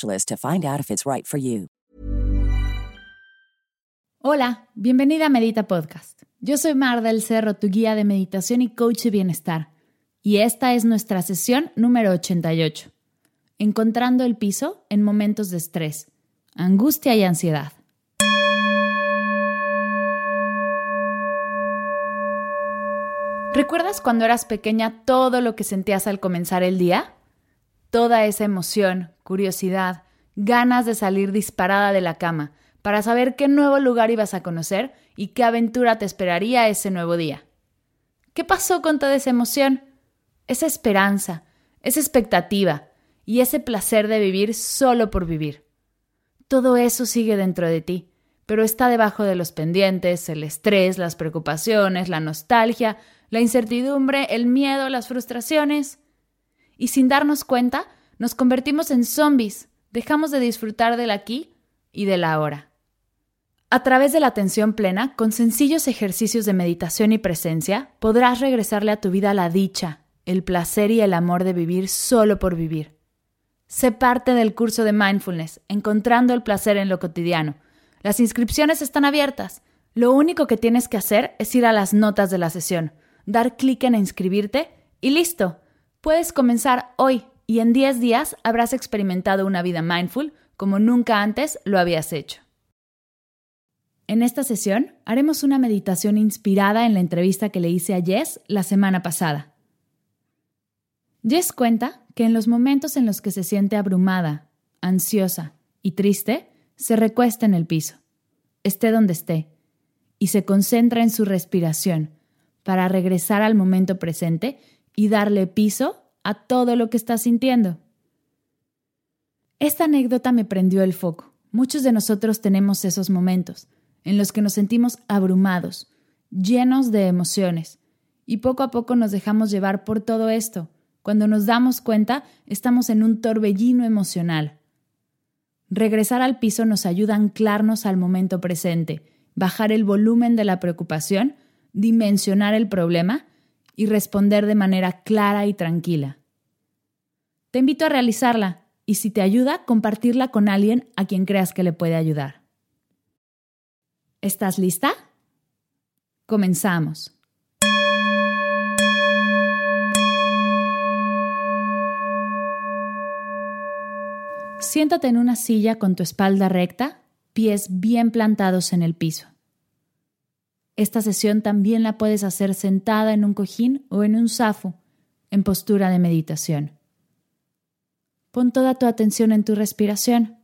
to find out if it's right for you. Hola, bienvenida a Medita Podcast. Yo soy Mar del Cerro, tu guía de meditación y coach de bienestar. Y esta es nuestra sesión número 88. Encontrando el piso en momentos de estrés, angustia y ansiedad. ¿Recuerdas cuando eras pequeña todo lo que sentías al comenzar el día? Toda esa emoción, curiosidad, ganas de salir disparada de la cama para saber qué nuevo lugar ibas a conocer y qué aventura te esperaría ese nuevo día. ¿Qué pasó con toda esa emoción? Esa esperanza, esa expectativa y ese placer de vivir solo por vivir. Todo eso sigue dentro de ti, pero está debajo de los pendientes, el estrés, las preocupaciones, la nostalgia, la incertidumbre, el miedo, las frustraciones. Y sin darnos cuenta, nos convertimos en zombies, dejamos de disfrutar del aquí y del ahora. A través de la atención plena, con sencillos ejercicios de meditación y presencia, podrás regresarle a tu vida la dicha, el placer y el amor de vivir solo por vivir. Sé parte del curso de mindfulness, encontrando el placer en lo cotidiano. Las inscripciones están abiertas. Lo único que tienes que hacer es ir a las notas de la sesión, dar clic en inscribirte y listo. Puedes comenzar hoy y en 10 días habrás experimentado una vida mindful como nunca antes lo habías hecho. En esta sesión haremos una meditación inspirada en la entrevista que le hice a Jess la semana pasada. Jess cuenta que en los momentos en los que se siente abrumada, ansiosa y triste, se recuesta en el piso, esté donde esté, y se concentra en su respiración para regresar al momento presente y darle piso a todo lo que está sintiendo. Esta anécdota me prendió el foco. Muchos de nosotros tenemos esos momentos en los que nos sentimos abrumados, llenos de emociones, y poco a poco nos dejamos llevar por todo esto. Cuando nos damos cuenta, estamos en un torbellino emocional. Regresar al piso nos ayuda a anclarnos al momento presente, bajar el volumen de la preocupación, dimensionar el problema y responder de manera clara y tranquila. Te invito a realizarla y si te ayuda, compartirla con alguien a quien creas que le puede ayudar. ¿Estás lista? Comenzamos. Siéntate en una silla con tu espalda recta, pies bien plantados en el piso. Esta sesión también la puedes hacer sentada en un cojín o en un zafo, en postura de meditación. Pon toda tu atención en tu respiración,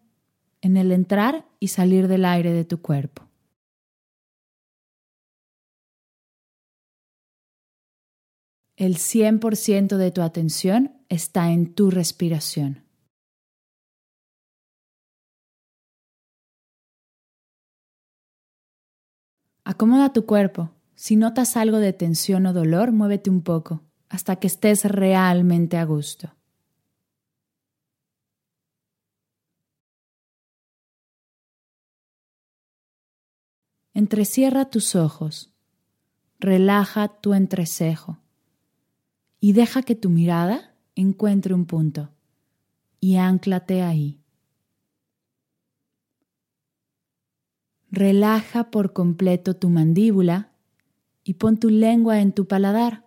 en el entrar y salir del aire de tu cuerpo. El 100% de tu atención está en tu respiración. Acomoda tu cuerpo. Si notas algo de tensión o dolor, muévete un poco hasta que estés realmente a gusto. Entrecierra tus ojos, relaja tu entrecejo y deja que tu mirada encuentre un punto y anclate ahí. Relaja por completo tu mandíbula y pon tu lengua en tu paladar.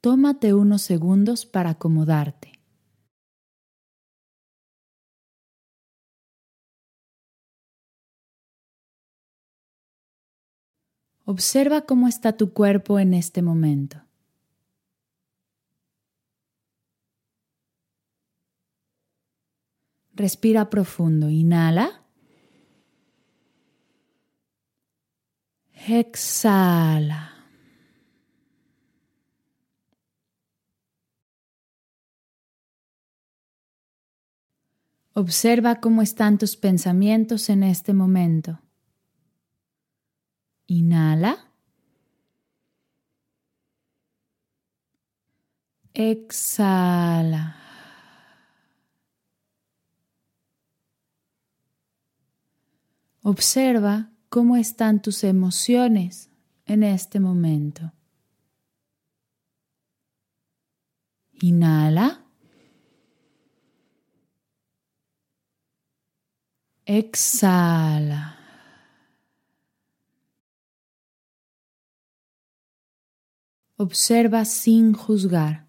Tómate unos segundos para acomodarte. Observa cómo está tu cuerpo en este momento. Respira profundo, inhala. Exhala. Observa cómo están tus pensamientos en este momento. Inhala. Exhala. Observa cómo están tus emociones en este momento. Inhala. Exhala. Observa sin juzgar.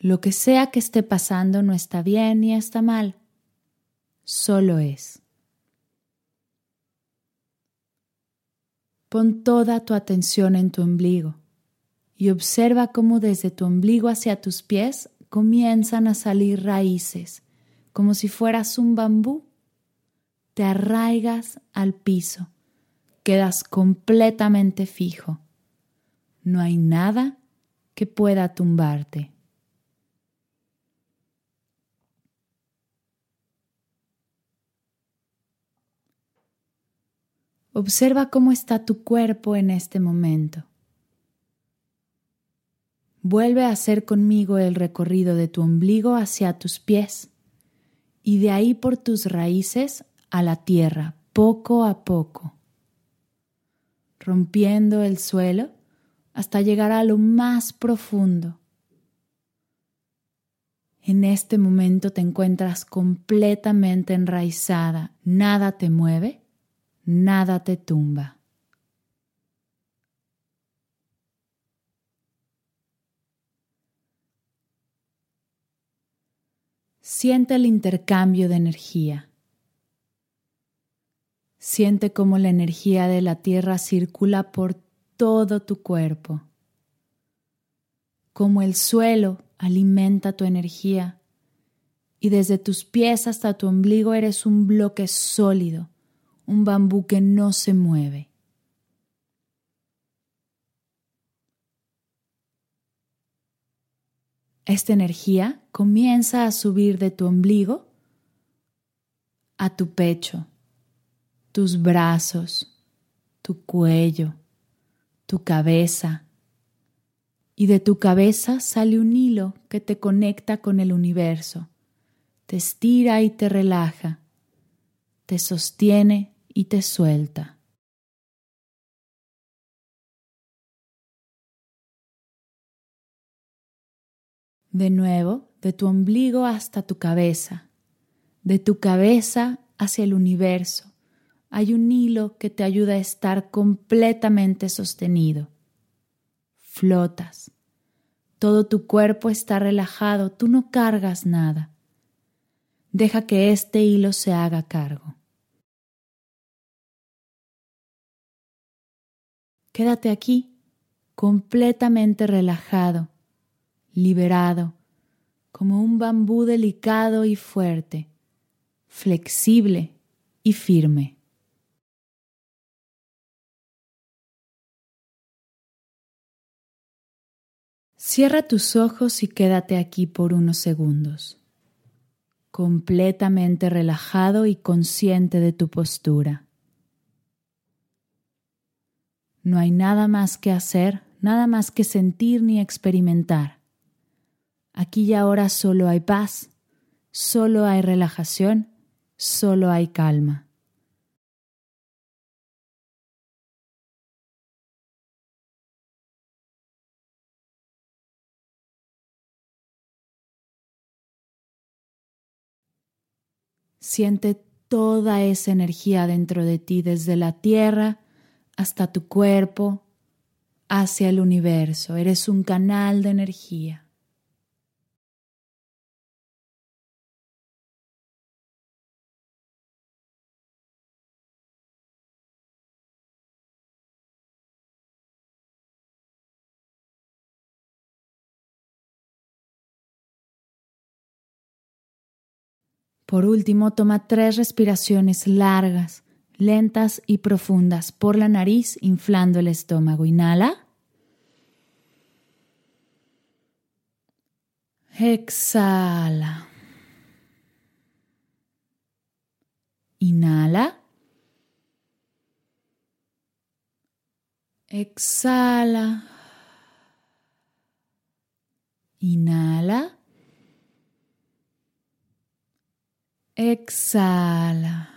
Lo que sea que esté pasando no está bien ni está mal, solo es. Pon toda tu atención en tu ombligo y observa cómo desde tu ombligo hacia tus pies comienzan a salir raíces, como si fueras un bambú te arraigas al piso, quedas completamente fijo. No hay nada que pueda tumbarte. Observa cómo está tu cuerpo en este momento. Vuelve a hacer conmigo el recorrido de tu ombligo hacia tus pies y de ahí por tus raíces a la tierra poco a poco, rompiendo el suelo hasta llegar a lo más profundo. En este momento te encuentras completamente enraizada, nada te mueve, nada te tumba. Siente el intercambio de energía. Siente cómo la energía de la tierra circula por todo tu cuerpo, cómo el suelo alimenta tu energía y desde tus pies hasta tu ombligo eres un bloque sólido, un bambú que no se mueve. Esta energía comienza a subir de tu ombligo a tu pecho tus brazos, tu cuello, tu cabeza. Y de tu cabeza sale un hilo que te conecta con el universo, te estira y te relaja, te sostiene y te suelta. De nuevo, de tu ombligo hasta tu cabeza, de tu cabeza hacia el universo, hay un hilo que te ayuda a estar completamente sostenido. Flotas. Todo tu cuerpo está relajado, tú no cargas nada. Deja que este hilo se haga cargo. Quédate aquí, completamente relajado, liberado, como un bambú delicado y fuerte, flexible y firme. Cierra tus ojos y quédate aquí por unos segundos, completamente relajado y consciente de tu postura. No hay nada más que hacer, nada más que sentir ni experimentar. Aquí y ahora solo hay paz, solo hay relajación, solo hay calma. Siente toda esa energía dentro de ti, desde la tierra hasta tu cuerpo, hacia el universo. Eres un canal de energía. Por último, toma tres respiraciones largas lentas y profundas por la nariz, inflando el estómago. Inhala. Exhala. Inhala. Exhala. Inhala. Exhala.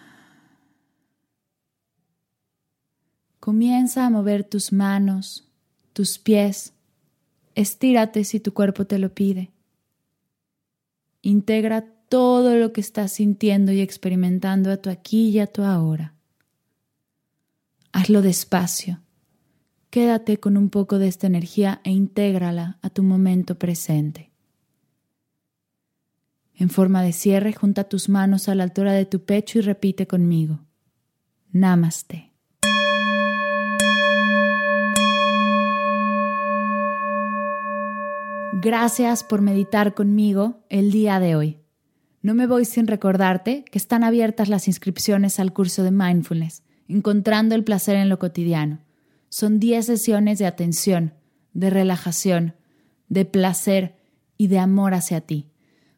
Comienza a mover tus manos, tus pies. Estírate si tu cuerpo te lo pide. Integra todo lo que estás sintiendo y experimentando a tu aquí y a tu ahora. Hazlo despacio. Quédate con un poco de esta energía e intégrala a tu momento presente. En forma de cierre, junta tus manos a la altura de tu pecho y repite conmigo. Namaste. Gracias por meditar conmigo el día de hoy. No me voy sin recordarte que están abiertas las inscripciones al curso de Mindfulness, encontrando el placer en lo cotidiano. Son 10 sesiones de atención, de relajación, de placer y de amor hacia ti.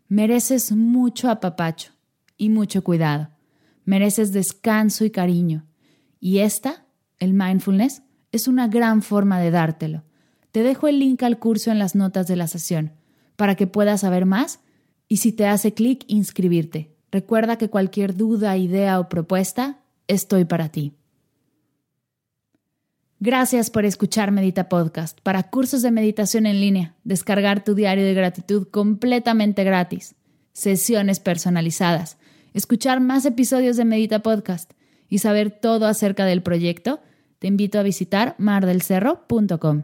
Mereces mucho apapacho y mucho cuidado. Mereces descanso y cariño. Y esta, el mindfulness, es una gran forma de dártelo. Te dejo el link al curso en las notas de la sesión para que puedas saber más y si te hace clic, inscribirte. Recuerda que cualquier duda, idea o propuesta, estoy para ti. Gracias por escuchar Medita Podcast. Para cursos de meditación en línea, descargar tu diario de gratitud completamente gratis, sesiones personalizadas, escuchar más episodios de Medita Podcast y saber todo acerca del proyecto, te invito a visitar mardelcerro.com.